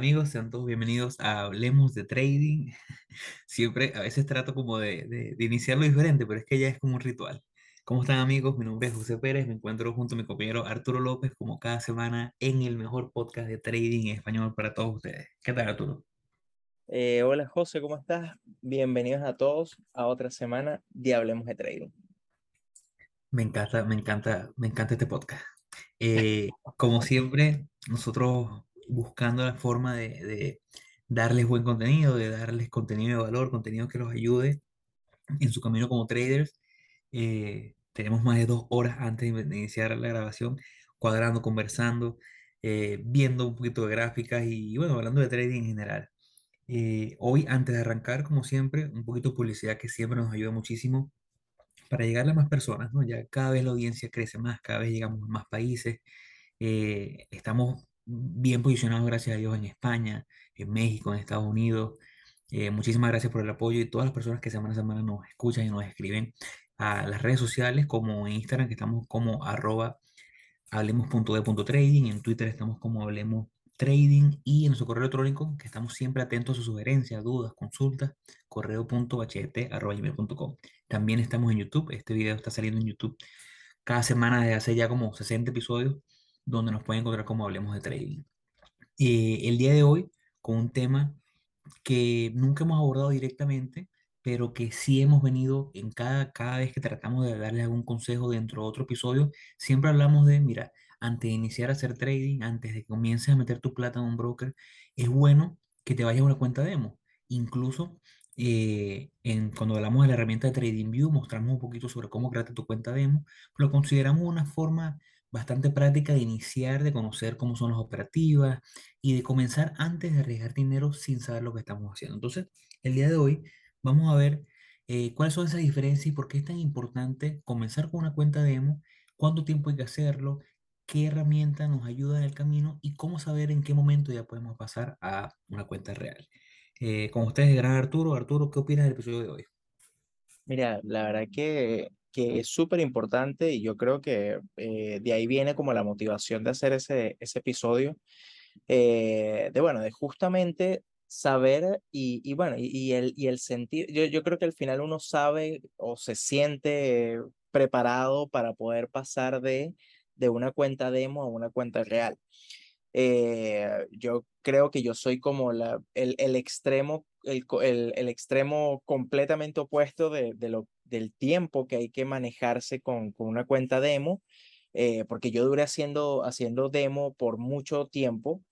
amigos? Sean todos bienvenidos a Hablemos de Trading. Siempre, a veces trato como de, de, de iniciarlo diferente, pero es que ya es como un ritual. ¿Cómo están amigos? Mi nombre es José Pérez, me encuentro junto a mi compañero Arturo López como cada semana en el mejor podcast de trading en español para todos ustedes. ¿Qué tal Arturo? Eh, hola José, ¿cómo estás? Bienvenidos a todos a otra semana de Hablemos de Trading. Me encanta, me encanta, me encanta este podcast. Eh, como siempre, nosotros buscando la forma de, de darles buen contenido, de darles contenido de valor, contenido que los ayude en su camino como traders. Eh, tenemos más de dos horas antes de iniciar la grabación, cuadrando, conversando, eh, viendo un poquito de gráficas y, bueno, hablando de trading en general. Eh, hoy, antes de arrancar, como siempre, un poquito de publicidad que siempre nos ayuda muchísimo para llegarle a más personas, ¿no? Ya cada vez la audiencia crece más, cada vez llegamos a más países. estamos bien posicionados, gracias a Dios, en España, en México, en Estados Unidos. Eh, muchísimas gracias por el apoyo y todas las personas que semana a semana nos escuchan y nos escriben a las redes sociales como en Instagram, que estamos como arroba hablemos.de.trading, en Twitter estamos como hablemos trading y en nuestro correo electrónico, que estamos siempre atentos a sus sugerencias, dudas, consultas, correo.bht.com. También estamos en YouTube, este video está saliendo en YouTube cada semana desde hace ya como 60 episodios, donde nos pueden encontrar como hablemos de trading. Eh, el día de hoy, con un tema que nunca hemos abordado directamente, pero que sí hemos venido en cada, cada vez que tratamos de darles algún consejo dentro de otro episodio, siempre hablamos de, mira, antes de iniciar a hacer trading, antes de que comiences a meter tu plata en un broker, es bueno que te vayas a una cuenta demo. Incluso eh, en, cuando hablamos de la herramienta de TradingView, mostramos un poquito sobre cómo crear tu cuenta demo, lo consideramos una forma bastante práctica de iniciar, de conocer cómo son las operativas y de comenzar antes de arriesgar dinero sin saber lo que estamos haciendo. Entonces, el día de hoy vamos a ver eh, cuáles son esas diferencias y por qué es tan importante comenzar con una cuenta demo, cuánto tiempo hay que hacerlo, qué herramienta nos ayuda en el camino y cómo saber en qué momento ya podemos pasar a una cuenta real. Eh, con ustedes, gran Arturo. Arturo, ¿qué opinas del episodio de hoy? Mira, la verdad que que es súper importante y yo creo que eh, de ahí viene como la motivación de hacer ese, ese episodio, eh, de bueno, de justamente saber y, y bueno, y, el, y el sentir, yo, yo creo que al final uno sabe o se siente preparado para poder pasar de, de una cuenta demo a una cuenta real. Eh, yo creo que yo soy como la, el, el extremo, el, el, extremo completamente opuesto de, de lo del tiempo que hay que manejarse con, con una cuenta demo, eh, porque yo duré haciendo, haciendo demo por mucho tiempo,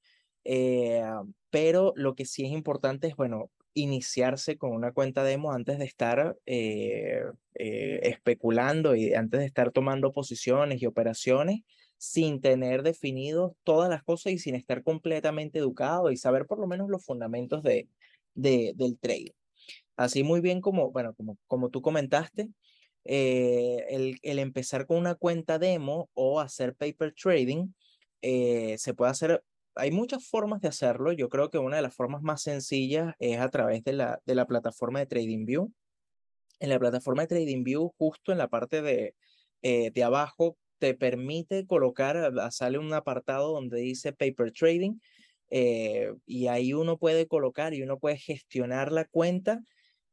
eh, pero lo que sí es importante es, bueno, iniciarse con una cuenta demo antes de estar eh, especulando y antes de estar tomando posiciones y operaciones sin tener definido todas las cosas y sin estar completamente educado y saber por lo menos los fundamentos de, de del trade. Así muy bien como, bueno, como, como tú comentaste, eh, el, el, empezar con una cuenta demo o hacer paper trading, eh, se puede hacer, hay muchas formas de hacerlo. Yo creo que una de las formas más sencillas es a través de la, de la plataforma de TradingView. En la plataforma de TradingView, justo en la parte de, eh, de abajo, te permite colocar, sale un apartado donde dice paper trading. Y ahí uno puede colocar y uno puede gestionar la cuenta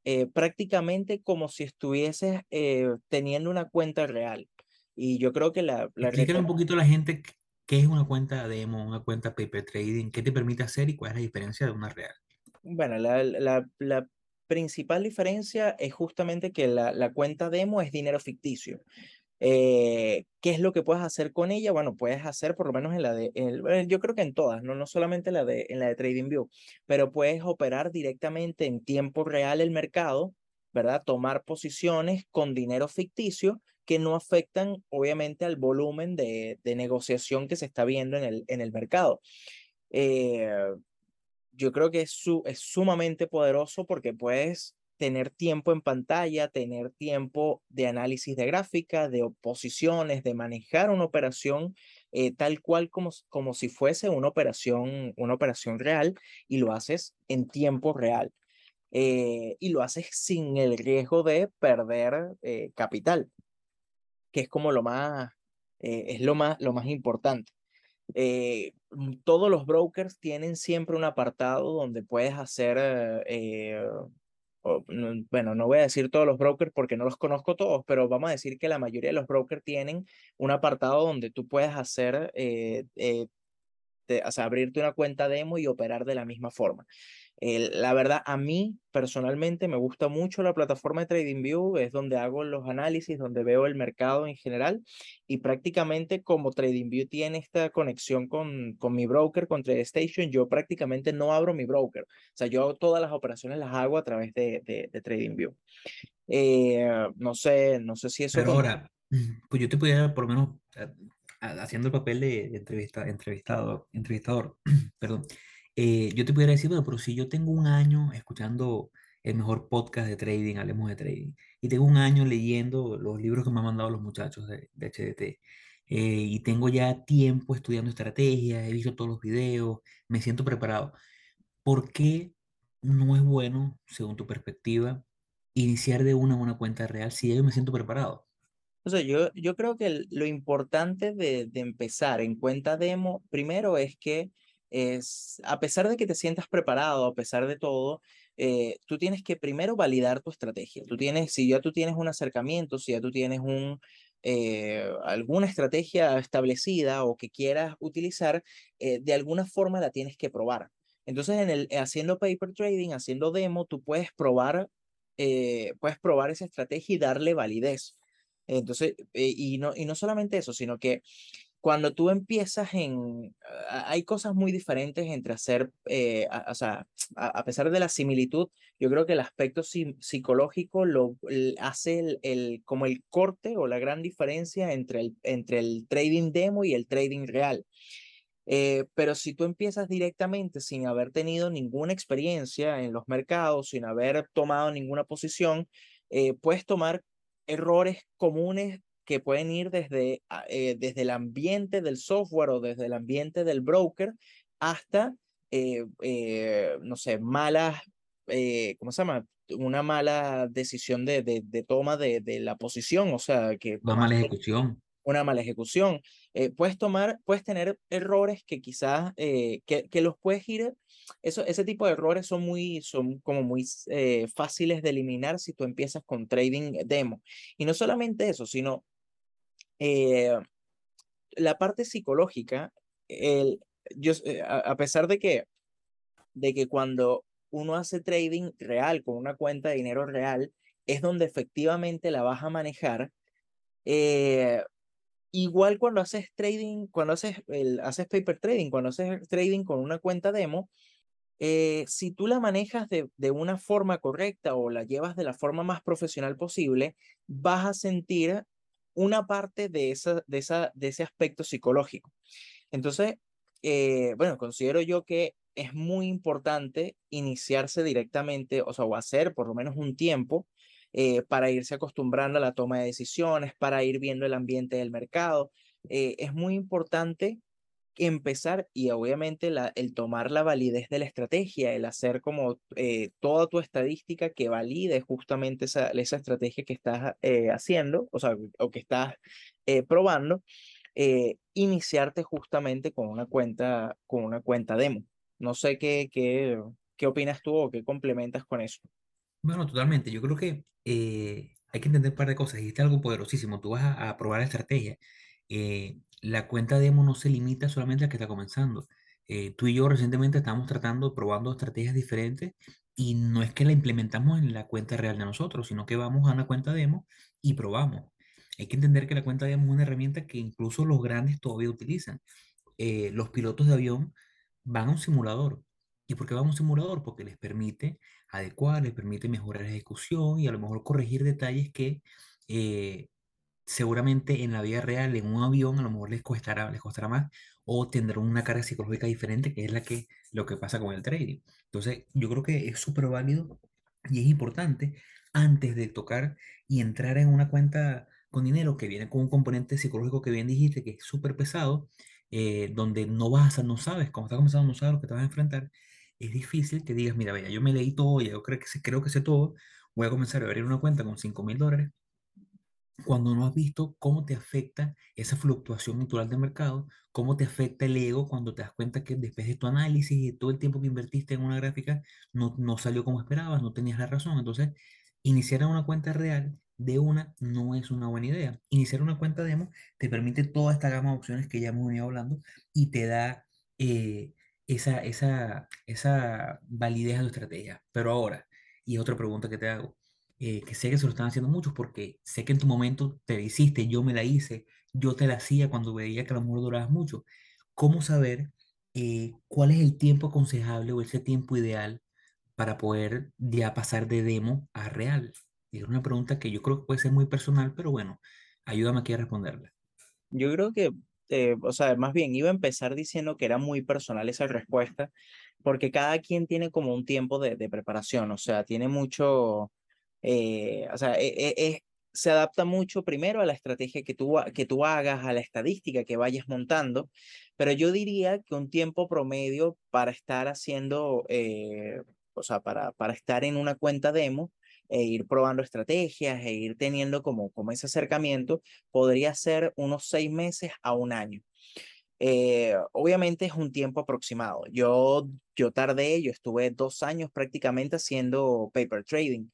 eh, prácticamente como si estuvieses eh, teniendo una cuenta real. Y yo creo que la... la Explícale un poquito a la gente qué es una cuenta demo, una cuenta paper trading, qué te permite hacer y cuál es la diferencia de una real. Bueno, la, la, la principal diferencia es justamente que la, la, cuenta demo es dinero ficticio. Eh, ¿Qué es lo que puedes hacer con ella? Bueno, puedes hacer por lo menos en la de, yo creo que en todas, no, no solamente la de, en la de TradingView, pero puedes operar directamente en tiempo real el mercado, ¿verdad? Tomar posiciones con dinero ficticio que no afectan obviamente al volumen de, de negociación que se está viendo en el, en el mercado. Eh, yo creo que es, su, es sumamente poderoso porque puedes tener tiempo en pantalla, tener tiempo de análisis de gráfica, de oposiciones, de manejar una operación eh, tal cual como, como si fuese una operación, una operación real y lo haces en tiempo real. Eh, y lo haces sin el riesgo de perder eh, capital, que es como lo más, es lo más, lo más importante. eh, mm, todos los brokers tienen siempre un apartado donde puedes hacer, eh, bueno, no voy a decir todos los brokers porque no los conozco todos, pero vamos a decir que la mayoría de los brokers tienen un apartado donde tú puedes hacer, eh, eh, te- o sea, abrirte una cuenta demo y operar de la misma forma. El- la verdad, a mí personalmente me gusta mucho la plataforma de TradingView, es donde hago los análisis, donde veo el mercado en general y prácticamente como TradingView tiene esta conexión con, con mi broker, con TradeStation, yo prácticamente no abro mi broker. O sea, yo todas las operaciones las hago a través de, de, de TradingView. Eh, no sé, no sé si eso Pero ahora, pues yo te pudiera, por lo menos, a- haciendo el papel de, de entrevista, entrevistado, entrevistador, perdón, eh, yo te pudiera decir, bueno, pero si yo tengo un año escuchando el mejor podcast de trading, hablemos de trading, y tengo un año leyendo los libros que me han mandado los muchachos de, de HDT, eh, y tengo ya tiempo estudiando estrategias, he visto todos los videos, me siento preparado. ¿Por qué no es bueno, según tu perspectiva, iniciar de una una cuenta real si yo me siento preparado? O sea, yo, yo creo que lo importante de empezar en cuenta demo, primero es que es, a pesar de que te sientas preparado, a pesar de todo, eh, tú tienes que primero validar tu estrategia. Tú tienes, si ya tú tienes un acercamiento, si ya tú tienes un, eh, alguna estrategia establecida o que quieras utilizar, eh, de alguna forma la tienes que probar. Entonces, en el, haciendo paper trading, haciendo demo, tú puedes probar, puedes probar esa estrategia y darle validez. Entonces, y no, y no solamente eso, sino que cuando tú empiezas en, a- hay cosas muy diferentes entre hacer, eh, a- o sea, a, a pesar de la similitud, yo creo que el aspecto psi- psicológico lo hace el, el- como el corte o la gran diferencia entre el, entre el trading demo y el trading real. Eh, pero si tú empiezas directamente sin haber tenido ninguna experiencia en los mercados, sin haber tomado ninguna posición, eh, puedes tomar errores comunes que pueden ir desde, ah, eh, desde el ambiente del software o desde el ambiente del broker hasta, eh, eh, no sé, malas, ¿cómo se llama? Una mala decisión de, de, de toma de, de la posición, o sea, que Una mala ejecución. una mala ejecución. Puedes tomar, puedes tener errores que quizás, que, que los puedes ir, eso, ese tipo de errores son muy, son como muy fáciles de eliminar si tú empiezas con trading demo. Y no solamente eso, sino eh, la parte psicológica, el, yo, eh, a, pesar de que, de que cuando uno hace trading real con una cuenta de dinero real, es donde efectivamente la vas a manejar. Eh, Igual cuando haces trading, cuando haces, haces paper trading, cuando haces trading con una cuenta demo, si tú la manejas de, de una forma correcta o la llevas de la forma más profesional posible, vas a sentir una parte de, esa, de, esa, de ese aspecto psicológico. Entonces, eh, bueno, considero yo que es muy importante iniciarse directamente, o sea, o hacer por lo menos un tiempo eh, para irse acostumbrando a la toma de decisiones, para ir viendo el ambiente del mercado. Eh, es muy importante empezar y obviamente la, el tomar la validez de la estrategia, el hacer como eh, toda tu estadística que valide justamente esa, esa estrategia que estás eh, haciendo, o sea, o que estás eh, probando, eh, iniciarte justamente con una cuenta, con una cuenta demo. No sé qué, qué, qué opinas tú o qué complementas con eso. Bueno, totalmente. Yo creo que eh, hay que entender un par de cosas. Dijiste algo poderosísimo. Tú vas a, a probar la estrategia. Eh, la cuenta demo no se limita solamente al que está comenzando. Eh, tú y yo recientemente estamos tratando, probando estrategias diferentes y no es que la implementamos en la cuenta real de nosotros, sino que vamos a una cuenta demo y probamos. Hay que entender que la cuenta demo es una herramienta que incluso los grandes todavía utilizan. Eh, los pilotos de avión van a un simulador. ¿Y por qué van a un simulador? Porque les permite adecuar, les permite mejorar la ejecución y a lo mejor corregir detalles que eh, seguramente en la vida real, en un avión, a lo mejor les costará, les costará más o tendrán una carga psicológica diferente, que es la que, lo que pasa con el trading. Entonces, yo creo que es súper válido y es importante antes de tocar y entrar en una cuenta con dinero que viene con un componente psicológico que bien dijiste, que es súper pesado, eh, donde no vas a, no sabes, como estás comenzando, no sabes lo que te vas a enfrentar, es difícil que digas, mira, vaya, yo me leí todo, ya yo creo que sé, creo que sé todo, voy a comenzar a abrir una cuenta con cinco mil dólares cuando no has visto cómo te afecta esa fluctuación natural del mercado, cómo te afecta el ego cuando te das cuenta que después de tu análisis y todo el tiempo que invertiste en una gráfica no, no salió como esperabas, no tenías la razón. Entonces, iniciar una cuenta real de una no es una buena idea. Iniciar una cuenta demo te permite toda esta gama de opciones que ya hemos venido hablando y te da eh, esa, esa, esa validez a tu estrategia. Pero ahora, y otra pregunta que te hago eh, que sé que se lo están haciendo muchos porque sé que en tu momento te la hiciste, yo me la hice, yo te la hacía cuando veía que a lo mejor durabas mucho. ¿Cómo saber eh, cuál es el tiempo aconsejable o ese tiempo ideal para poder ya pasar de demo a real? Es una pregunta que yo creo que puede ser muy personal, pero bueno, ayúdame aquí a responderla. Yo creo que, eh, o sea, más bien iba a empezar diciendo que era muy personal esa respuesta, porque cada quien tiene como un tiempo de, de preparación, o sea, tiene mucho, eh, o sea, e- e- se adapta mucho primero a la estrategia que tú, hagas, a la estadística que vayas montando, pero yo diría que un tiempo promedio para estar haciendo, eh, o sea, para, estar en una cuenta demo e ir probando estrategias e ir teniendo como, ese acercamiento, podría ser unos seis meses a un año. Eh, obviamente es un tiempo aproximado. Yo tardé, yo estuve dos años prácticamente haciendo paper trading.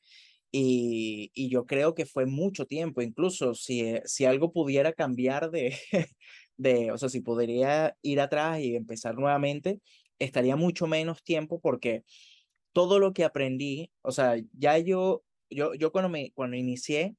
Y, y yo creo que fue mucho tiempo, incluso si, eh, si algo pudiera cambiar de, de, o sea, si podría ir atrás y empezar nuevamente, estaría mucho menos tiempo porque todo lo que aprendí, o sea, ya yo, yo, yo cuando, me, cuando inicié,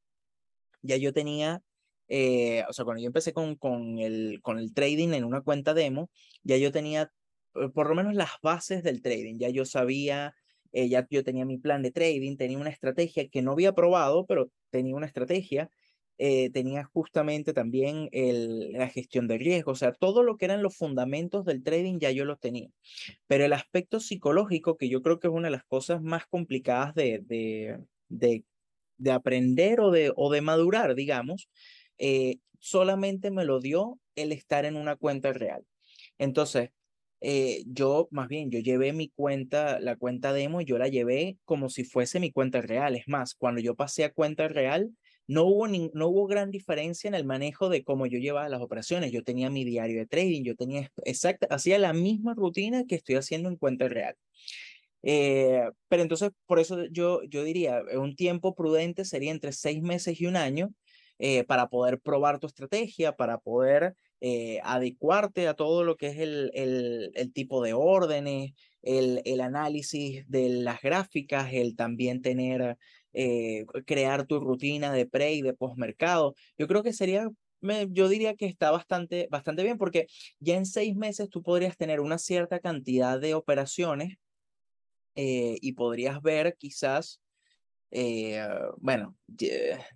ya yo tenía, eh, o sea, cuando yo empecé con, con, el, con el trading en una cuenta demo, ya yo tenía eh, por lo menos las bases del trading, ya yo sabía, eh, ya yo tenía mi plan de trading, tenía una estrategia que no había probado, pero tenía una estrategia, eh, tenía justamente también el, la gestión de riesgo, o sea, todo lo que eran los fundamentos del trading ya yo los tenía. Pero el aspecto psicológico, que yo creo que es una de las cosas más complicadas de, de, de de aprender o de, o de madurar, digamos, eh, solamente me lo dio el estar en una cuenta real. Entonces, eh, yo más bien, yo llevé mi cuenta, la cuenta demo, yo la llevé como si fuese mi cuenta real. Es más, cuando yo pasé a cuenta real, no hubo, ni, no hubo gran diferencia en el manejo de cómo yo llevaba las operaciones. Yo tenía mi diario de trading, yo tenía exacta, hacía la misma rutina que estoy haciendo en cuenta real. Eh, pero entonces, por eso yo, yo diría, eh, un tiempo prudente sería entre seis meses y un año eh, para poder probar tu estrategia, para poder eh, adecuarte a todo lo que es el, el, tipo de órdenes, el, el, análisis de las gráficas, el también tener, eh, crear tu rutina de pre y de postmercado. Yo creo que sería yo diría que está bastante, bastante bien porque ya en seis meses tú podrías tener una cierta cantidad de operaciones eh, y podrías ver quizás, eh, bueno,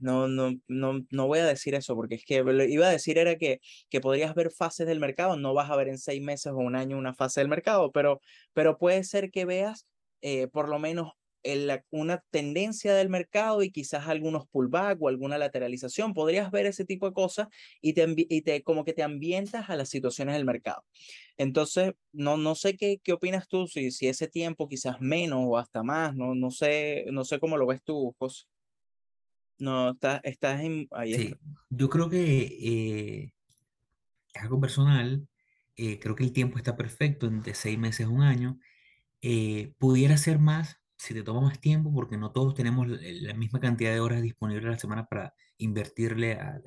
no, no, no, no voy a decir eso porque es que lo iba a decir era que, que podrías ver fases del mercado, no vas a ver en seis meses o un año una fase del mercado, pero, pero puede ser que veas eh, por lo menos el, una tendencia del mercado y quizás algunos pullback o alguna lateralización, podrías ver ese tipo de cosas y te, y te como que te ambientas a las situaciones del mercado. Entonces, no, no sé qué, qué opinas tú, si, si ese tiempo quizás menos o hasta más, no, no sé, no sé cómo lo ves tú, José. No, estás, estás en, ahí Sí, yo creo que eh, algo personal, eh, creo que el tiempo está perfecto, entre seis meses un año. Eh, pudiera ser más si te toma más tiempo, porque no todos tenemos la misma cantidad de horas disponibles a la semana para invertirle a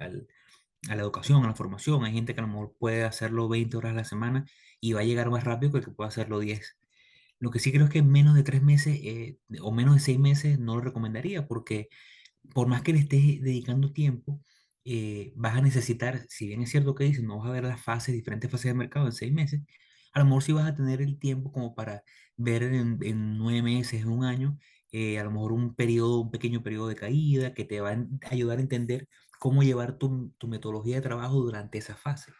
la educación, a la formación. Hay gente que a lo mejor puede hacerlo 20 horas a la semana y va a llegar más rápido que el que puede hacerlo 10. Lo que sí creo es que menos de tres meses eh, o menos de seis meses no lo recomendaría, porque por más que le estés dedicando tiempo, eh, vas a necesitar, si bien es cierto que dicen, no vas a ver las fases, diferentes fases de mercado en seis meses, a lo mejor sí vas a tener el tiempo como para ver en, en nueve meses, un año, eh, a lo mejor un periodo, un pequeño periodo de caída que te va a ayudar a entender cómo llevar tu, tu metodología de trabajo durante esa fase.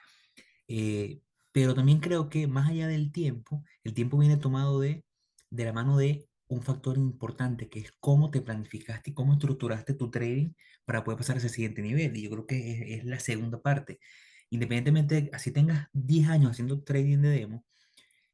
Eh, pero también creo que más allá del tiempo, el tiempo viene tomado de, de la mano de un factor importante, que es cómo te planificaste y cómo estructuraste tu trading para poder pasar a ese siguiente nivel. Y yo creo que es la segunda parte. Independientemente, de- así tengas 10 años haciendo trading de demo,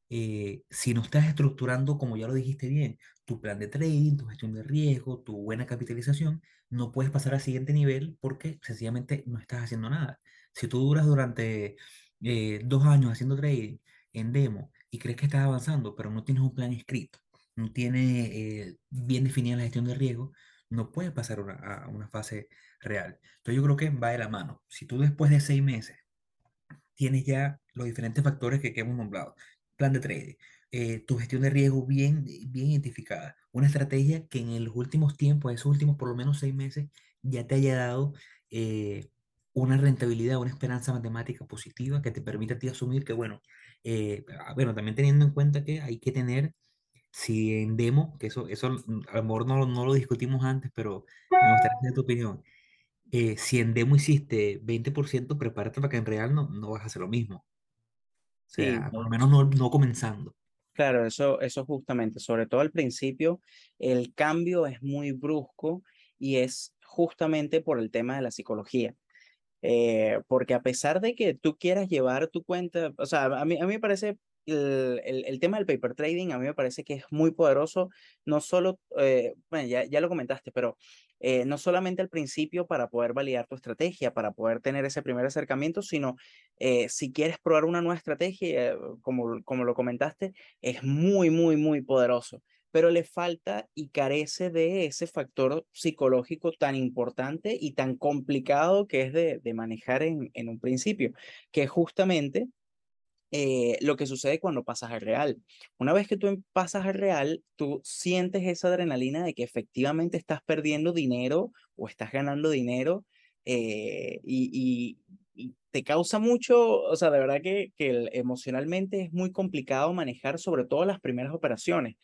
eh, si no estás estructurando, como ya lo dijiste bien, tu plan de trading, tu gestión de riesgo, tu buena capitalización, no puedes pasar al siguiente nivel porque sencillamente no estás haciendo nada. Si tú duras durante eh, dos años haciendo trading en demo y crees que estás avanzando, pero no tienes un plan escrito, no tienes eh, bien definida la gestión de riesgo, no puedes pasar a una fase real. Entonces yo creo que va de la mano. Si tú después de seis meses tienes ya los diferentes factores que, que hemos nombrado. Plan de trading, eh, tu gestión de riesgo bien, bien identificada, una estrategia que en los últimos tiempos, esos últimos por lo menos seis meses, ya te haya dado eh, una rentabilidad, una esperanza matemática positiva que te permite a ti asumir que, bueno, eh, ah, bueno, también teniendo en cuenta que hay que tener, si en demo, que eso, eso mm, a lo mejor no, no lo discutimos antes, pero me gustaría tu opinión eh, si en demo hiciste 20%, prepárate para que en real no, no vas a hacer lo mismo. O Sí, sea, por lo menos no, no comenzando. Claro, eso, eso justamente, sobre todo al principio, el cambio es muy brusco y es justamente por el tema de la psicología. Eh, porque a pesar de que tú quieras llevar tu cuenta, o sea, a mí, a mí me parece el, el, el tema del paper trading, a mí me parece que es muy poderoso, no solo, eh, bueno, ya, ya lo comentaste, pero eh, no solamente al principio para poder validar tu estrategia, para poder tener ese primer acercamiento, sino eh, si quieres probar una nueva estrategia, eh, como, como lo comentaste, es muy, muy, muy poderoso pero le falta y carece de ese factor psicológico tan importante y tan complicado que es de, de manejar en, en, un principio, que justamente eh, lo que sucede cuando pasas al real. Una vez que tú em, pasas al real, tú sientes esa adrenalina de que efectivamente estás perdiendo dinero o estás ganando dinero eh, y, te causa mucho, o sea, de verdad que, que emocionalmente es muy complicado manejar sobre todo las primeras operaciones.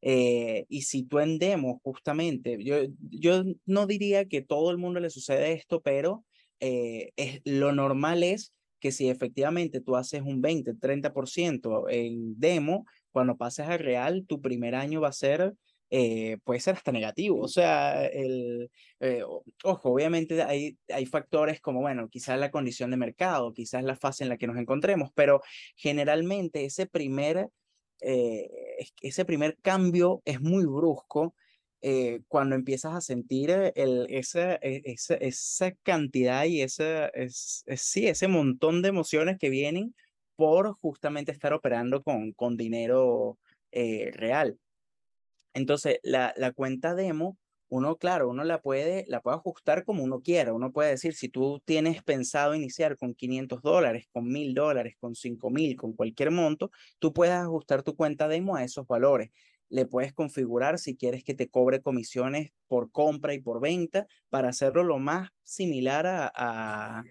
Eh, y si tú en demo, justamente, yo, yo no diría que todo el mundo le sucede esto, pero es, lo normal es que si efectivamente tú haces un 20, 30% en demo, cuando pases al real, tu primer año va a ser, eh, puede ser hasta negativo. O sea, el, eh, ojo, obviamente hay, hay factores como, bueno, quizás la condición de mercado, quizás la fase en la que nos encontremos, pero generalmente ese primer eh, ese primer cambio es muy brusco eh, cuando empiezas a sentir el, esa, e, esa, esa cantidad y esa, es, es, sí, ese montón de emociones que vienen por justamente estar operando con, con dinero eh, real. Entonces, la, la cuenta demo uno, claro, uno la puede, la puede ajustar como uno quiera. Uno puede decir, si tú tienes pensado iniciar con 500 dólares, con 1000 dólares, con 5000, con cualquier monto, tú puedes ajustar tu cuenta demo a esos valores. Le puedes configurar si quieres que te cobre comisiones por compra y por venta para hacerlo lo más similar a, a,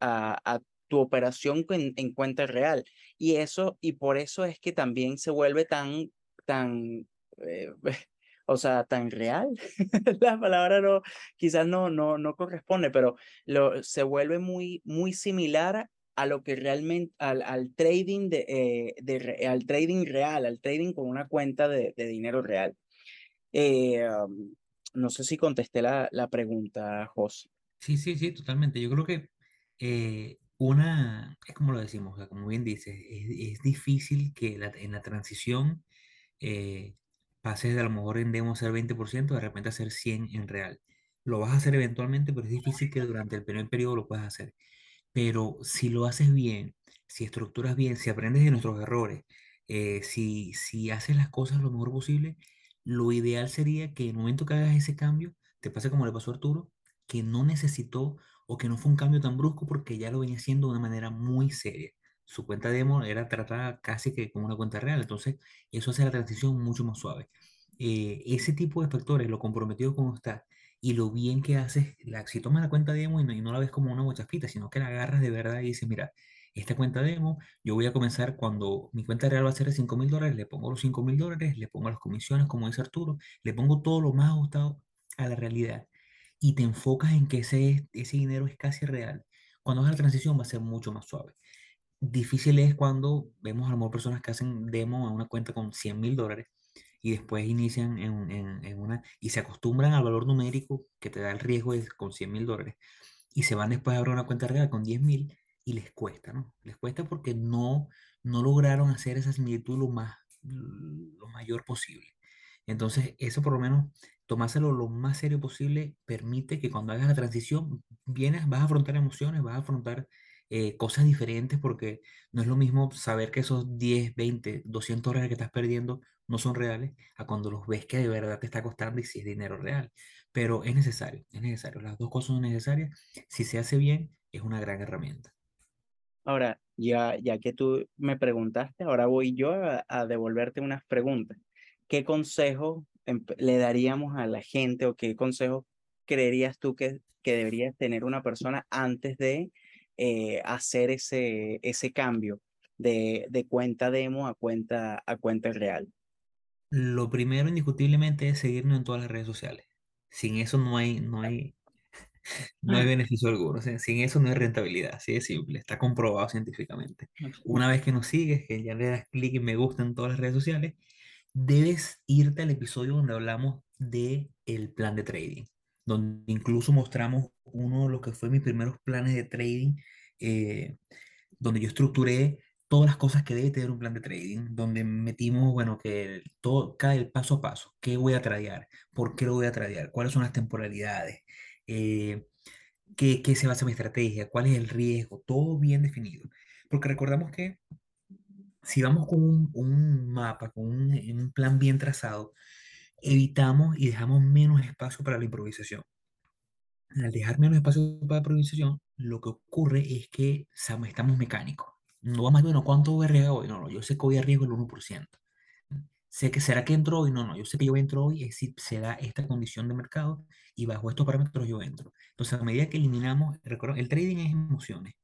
a, tu operación en, en cuenta real. Y eso, y por eso es que también se vuelve tan, tan, eh, o sea, tan real. La palabra no, quizás no, no, no corresponde, pero lo, se vuelve muy, muy similar a lo que realmente, al, al trading de, eh, de, al trading real, al trading con una cuenta de, de dinero real. Eh, um, no sé si contesté la, la pregunta, Jos. Sí, sí, sí, totalmente. Yo creo que eh, una, es como lo decimos, como bien dices, es, es difícil que la- en la transición eh, pases de a lo mejor en demo ser 20%, de repente a ser 100 en real. Lo vas a hacer eventualmente, pero es difícil que durante el primer periodo lo puedas hacer. Pero si lo haces bien, si estructuras bien, si aprendes de nuestros errores, eh, si, si haces las cosas lo mejor posible, lo ideal sería que en el momento que hagas ese cambio, te pase como le pasó a Arturo, que no necesitó o que no fue un cambio tan brusco porque ya lo venía haciendo de una manera muy seria. Su cuenta demo era tratada casi que como una cuenta real, entonces eso hace la transición mucho más suave. Eh, ese tipo de factores, lo comprometido como está y lo bien que haces, la, si tomas la cuenta demo y no, y no la ves como una mochafita, sino que la agarras de verdad y dices, mira, esta cuenta demo, yo voy a comenzar cuando mi cuenta real va a ser de 5 mil dólares, le pongo los 5 mil dólares, le pongo las comisiones, como dice Arturo, le pongo todo lo más ajustado a la realidad y te enfocas en que ese, ese dinero es casi real. Cuando hagas la transición va a ser mucho más suave. Difícil es cuando vemos a lo mejor personas que hacen demo a una cuenta con 100 mil dólares y después inician en, en, una y se acostumbran al valor numérico que te da el riesgo de, con 100 mil dólares y se van después a abrir una cuenta real con 10 mil y les cuesta, ¿no? Les cuesta porque no, no lograron hacer esa similitud lo más, lo mayor posible. Entonces, eso por lo menos, tomárselo lo más serio posible, permite que cuando hagas la transición, vienes, vas a afrontar emociones, vas a afrontar eh, cosas diferentes, porque no es lo mismo saber que esos 10, 20, 200 dólares que estás perdiendo no son reales, a cuando los ves que de verdad te está costando y si es dinero real. Pero es necesario, es necesario. Las dos cosas son necesarias. Si se hace bien, es una gran herramienta. Ahora, ya, ya que tú me preguntaste, ahora voy yo a, a devolverte unas preguntas. ¿Qué consejo le daríamos a la gente o qué consejo creerías tú que, que debería tener una persona antes de eh, hacer ese, ese cambio de, de cuenta demo a cuenta, a cuenta real? Lo primero, indiscutiblemente, es seguirnos en todas las redes sociales. Sin eso no hay, no hay, no hay beneficio alguno. O sea, sin eso no hay rentabilidad. Así de simple. Está comprobado científicamente. Una vez que nos sigues, que ya le das clic y me gusta en todas las redes sociales, debes irte al episodio donde hablamos de el plan de trading, donde incluso mostramos uno de los que fue mis primeros planes de trading, eh, donde yo estructuré todas las cosas que debe tener un plan de trading, donde metimos, bueno, que todo, cada el paso a paso, qué voy a tradear, por qué lo voy a tradear, cuáles son las temporalidades, eh, qué, qué se basa mi estrategia, cuál es el riesgo, todo bien definido. Porque recordamos que si vamos con un, mapa, con un, plan bien trazado, evitamos y dejamos menos espacio para la improvisación. Al dejar menos espacio para improvisación, lo que ocurre es que estamos mecánicos. No vamos a bueno, ¿cuánto voy a arriesgar hoy? No, no, yo sé que voy a arriesgar el 1%. Sé que será que entro hoy, no, no, yo sé que yo entro hoy, es si se da esta condición de mercado y bajo estos parámetros yo entro. Entonces, a medida que eliminamos, recuerdo, el trading es emociones.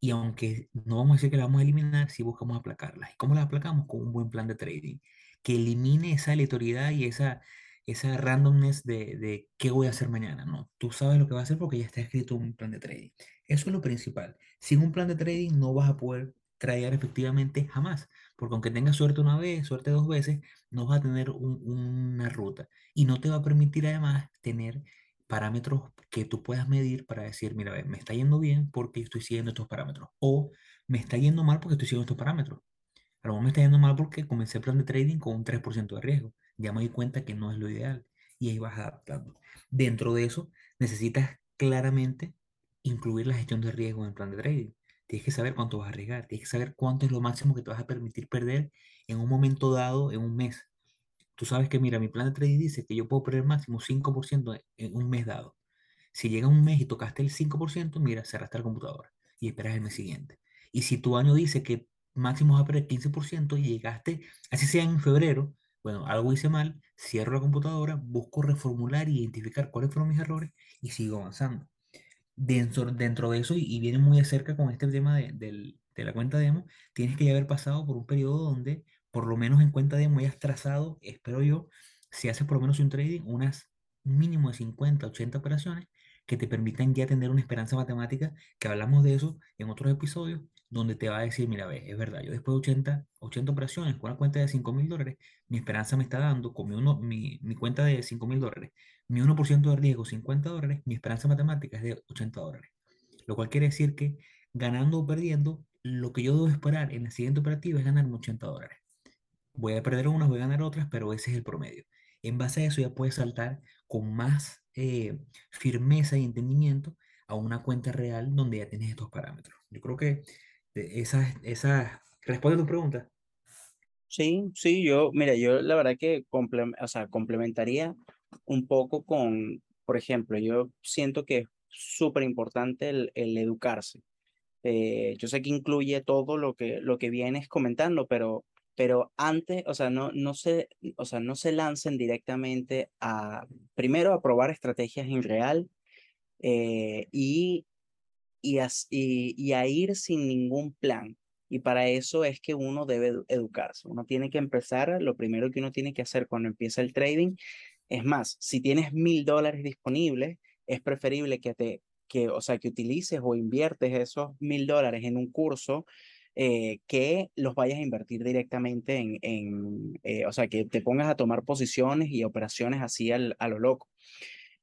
Y aunque no vamos a decir que la vamos a eliminar, sí buscamos aplacarlas. ¿Y cómo las aplacamos? Con un buen plan de trading que elimine esa aleatoriedad y esa, esa randomness de, de qué voy a hacer mañana. No, tú sabes lo que vas a hacer porque ya está escrito un plan de trading. Eso es lo principal. Sin un plan de trading no vas a poder tradear efectivamente jamás, porque aunque tengas suerte una vez, suerte dos veces, no vas a tener un, una ruta y no te va a permitir además tener parámetros que tú puedas medir para decir, mira, me está yendo bien porque estoy siguiendo estos parámetros o me está yendo mal porque estoy siguiendo estos parámetros. A lo mejor me está yendo mal porque comencé el plan de trading con un 3% de riesgo. Ya me di cuenta que no es lo ideal y ahí vas adaptando. Dentro de eso, necesitas claramente incluir la gestión de riesgo en el plan de trading. Tienes que saber cuánto vas a arriesgar, tienes que saber cuánto es lo máximo que te vas a permitir perder en un momento dado, en un mes. Tú sabes que, mira, mi plan de trading dice que yo puedo perder máximo 5% en un mes dado. Si llega un mes y tocaste el 5%, mira, cerraste la computadora y esperas el mes siguiente. Y si tu año dice que máximo vas a perder 15% y llegaste, así sea en febrero, bueno, algo hice mal, cierro la computadora, busco reformular y identificar cuáles fueron mis errores y sigo avanzando. Dentro, dentro de eso, y, y viene muy de cerca con este tema de, de, de la cuenta demo, tienes que ya haber pasado por un periodo donde, por lo menos en cuenta demo, hayas trazado, espero yo, si haces por lo menos un trading, unas mínimo de 50, 80 operaciones que te permitan ya tener una esperanza matemática, que hablamos de eso en otros episodios, donde te va a decir, mira, ve, es verdad, yo después de 80, 80 operaciones con una cuenta de 5 mil dólares, mi esperanza me está dando, con mi, uno, mi, mi cuenta de 5 mil dólares, mi 1% de riesgo, 50 dólares, mi esperanza matemática es de 80 dólares. Lo cual quiere decir que ganando o perdiendo, lo que yo debo esperar en la siguiente operativa es ganar 80 dólares. Voy a perder unas, voy a ganar otras, pero ese es el promedio. En base a eso ya puedes saltar con más eh, firmeza y entendimiento a una cuenta real donde ya tienes estos parámetros. Yo creo que esa, esa responde a tu pregunta. Sí, sí, yo, mira, yo la verdad que comple o sea, complementaría un poco con, por ejemplo, yo siento que es súper importante el, el, educarse. Eh, yo sé que incluye todo lo que, lo que vienes comentando, pero, pero antes, o sea, no, no, se, o sea, no se lancen directamente a, primero, a probar estrategias en real eh, y y a, ir sin ningún plan. Y para eso es que uno debe educarse. Uno tiene que empezar, lo primero que uno tiene que hacer cuando empieza el trading, es más, si tienes mil dólares disponibles, es preferible que te, que, o sea, que utilices o inviertes esos mil dólares en un curso eh, que los vayas a invertir directamente en, en eh, o sea, que te pongas a tomar posiciones y operaciones así al, a lo loco.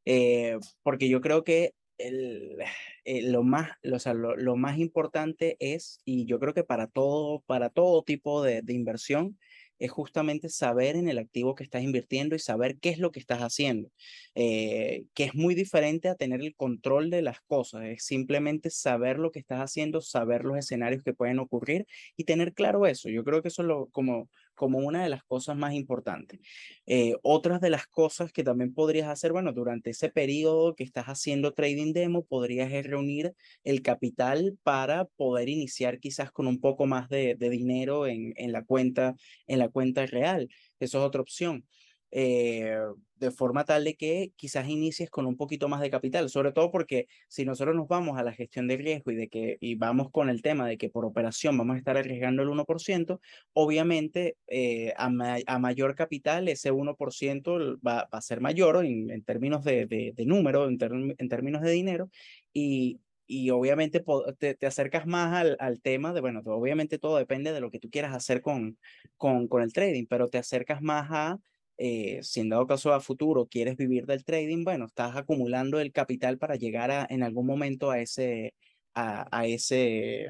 Eh, porque yo creo que eh, lo, más, o lo, más importante es, y yo creo que para todo, para todo tipo de, de inversión, es justamente saber en el activo que estás invirtiendo y saber qué es lo que estás haciendo, eh, que es muy diferente a tener el control de las cosas, es simplemente saber lo que estás haciendo, saber los escenarios que pueden ocurrir y tener claro eso. Yo creo que eso es lo, como, como una de las cosas más importantes. Eh, otras de las cosas que también podrías hacer, bueno, durante ese periodo que estás haciendo trading demo, podrías reunir el capital para poder iniciar quizás con un poco más de, de dinero en, en, la cuenta, en la cuenta real. Eso es otra opción. Eh, de forma tal de que quizás inicies con un poquito más de capital, sobre todo porque si nosotros nos vamos a la gestión de riesgo y, de que, y vamos con el tema de que por operación vamos a estar arriesgando el 1%, obviamente eh, a, a, mayor capital ese 1% va, va, a ser mayor en, en términos de, de, de número, en, en, términos de dinero, y, y obviamente te, te, acercas más al, al, tema de, bueno, obviamente todo depende de lo que tú quieras hacer con, con, con el trading, pero te acercas más a eh, si en dado caso a futuro quieres vivir del trading, bueno, estás acumulando el capital para llegar a, en algún momento a ese, a, a ese,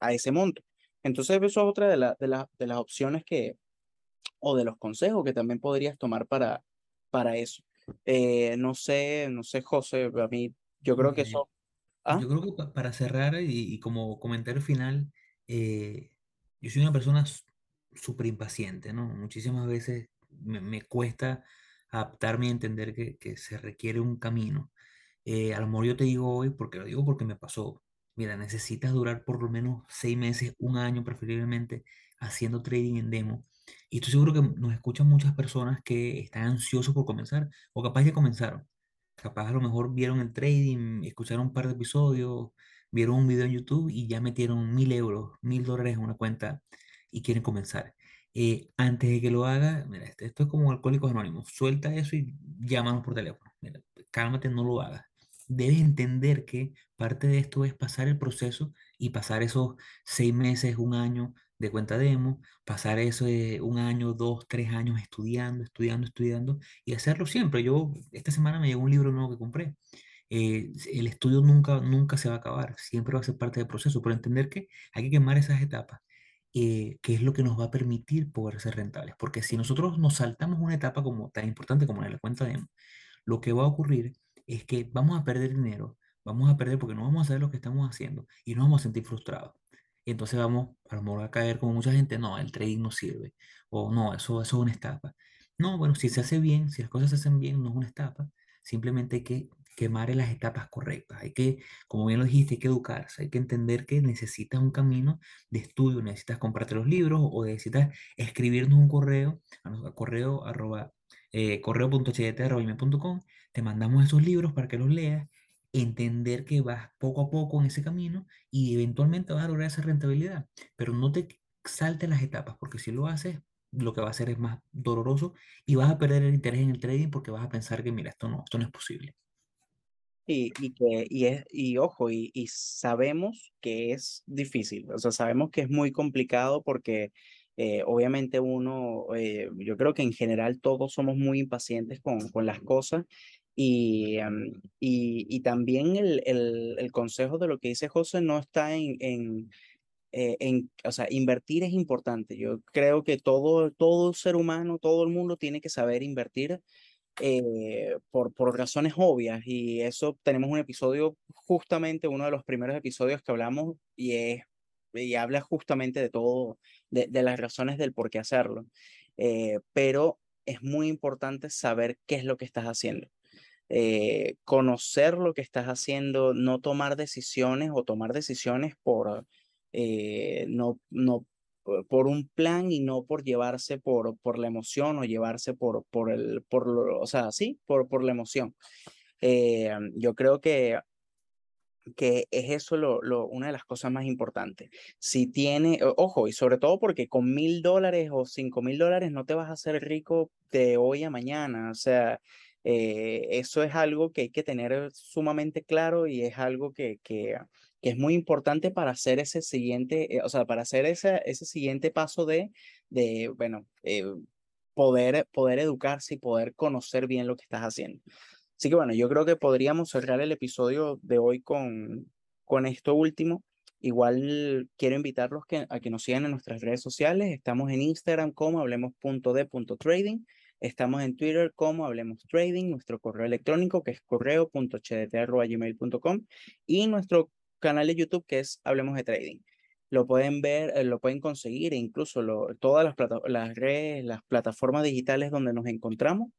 a ese monto. Entonces, eso es otra de, la, de, la, de las opciones que, o de los consejos que también podrías tomar para, para eso. Eh, no sé, no sé, José, a mí, yo creo que eso... ¿Ah? Yo creo que para cerrar y, y como comentario final, eh, yo soy una persona súper impaciente, ¿no? Muchísimas veces me, me cuesta adaptarme y entender que, que, se requiere un camino. Eh, a lo mejor yo te digo hoy, porque lo digo porque me pasó, mira, necesitas durar por lo menos seis meses, un año preferiblemente, haciendo trading en demo. Y estoy seguro que nos escuchan muchas personas que están ansiosos por comenzar, o capaz ya comenzaron. Capaz a lo mejor vieron el trading, escucharon un par de episodios, vieron un video en YouTube y ya metieron mil euros, mil dólares en una cuenta y quieren comenzar. Eh, antes de que lo haga, mira, esto, esto, es como Alcohólicos Anónimos, suelta eso y llámanos por teléfono. Mira, cálmate, no lo hagas. Debes entender que parte de esto es pasar el proceso y pasar esos seis meses, un año de cuenta demo, pasar eso de un año, dos, tres años estudiando, estudiando, estudiando y hacerlo siempre. Yo, esta semana me llegó un libro nuevo que compré. Eh, el estudio nunca, nunca se va a acabar, siempre va a ser parte del proceso, pero entender que hay que quemar esas etapas eh, que es lo que nos va a permitir poder ser rentables. Porque si nosotros nos saltamos una etapa como tan importante como la cuenta de lo que va a ocurrir es que vamos a perder dinero, vamos a perder porque no vamos a saber lo que estamos haciendo y nos vamos a sentir frustrados. Y entonces vamos a lo mejor a caer como mucha gente, no, el trading no sirve, o no, eso, eso es una estafa. No, bueno, si se hace bien, si las cosas se hacen bien, no es una estafa, simplemente hay que quemar en las etapas correctas. Hay que, como bien lo dijiste, hay que educarse, hay que entender que necesitas un camino de estudio, necesitas comprarte los libros o necesitas escribirnos un correo a arroba eh, te mandamos esos libros para que los leas, entender que vas poco a poco en ese camino y eventualmente vas a lograr esa rentabilidad, pero no te saltes las etapas, porque si lo haces, lo que va a hacer es más doloroso y vas a perder el interés en el trading porque vas a pensar que, mira, esto no, esto no es posible. Y, y, que, y, es, y ojo, y, y, sabemos que es difícil, o sea, sabemos que es muy complicado porque eh, obviamente uno, eh, yo creo que en general todos somos muy impacientes con, con las cosas y, um, y, y, también el, el, el, consejo de lo que dice José no está en, en, eh, en, o sea, invertir es importante. Yo creo que todo, todo ser humano, todo el mundo tiene que saber invertir eh, por, por razones obvias y eso tenemos un episodio, justamente uno de los primeros episodios que hablamos y, es, y habla justamente de todo, de, de las razones del por qué hacerlo. Eh, pero es muy importante saber qué es lo que estás haciendo. Eh, conocer lo que estás haciendo, no tomar decisiones o tomar decisiones por, no, no por un plan y no por llevarse por, por la emoción o llevarse por, por el, por lo, o sea, sí, por, por la emoción. Eh, yo creo que, que es eso lo, lo, una de las cosas más importantes. Si tiene, ojo, y sobre todo porque con mil dólares o cinco mil dólares no te vas a hacer rico de hoy a mañana, o sea, eh, eso es algo que hay que tener sumamente claro y es algo que, que, que es muy importante para hacer ese siguiente, eh, o sea, para hacer ese, ese siguiente paso de, de bueno, eh, poder, poder educarse y poder conocer bien lo que estás haciendo. Así que bueno, yo creo que podríamos cerrar el episodio de hoy con, con esto último. Igual quiero invitarlos que, a que nos sigan en nuestras redes sociales. Estamos en Instagram como hablemos.de.trading. Estamos en Twitter como Hablemos Trading, nuestro correo electrónico que es correo.hdt.gmail.com y nuestro canal de YouTube que es Hablemos de Trading. Lo pueden ver, eh, lo pueden conseguir e incluso lo, todas las, las redes, las plataformas digitales donde nos encontramos.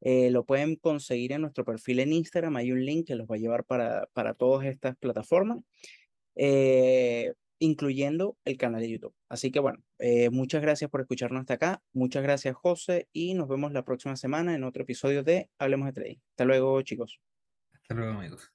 Eh, lo pueden conseguir en nuestro perfil en Instagram. Hay un link que los va a llevar para, para todas estas plataformas. Eh, incluyendo el canal de YouTube. Así que bueno, eh, muchas gracias por escucharnos hasta acá. Muchas gracias, José, y nos vemos la próxima semana en otro episodio de Hablemos de Trading. Hasta luego, chicos. Hasta luego, amigos.